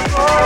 Oh.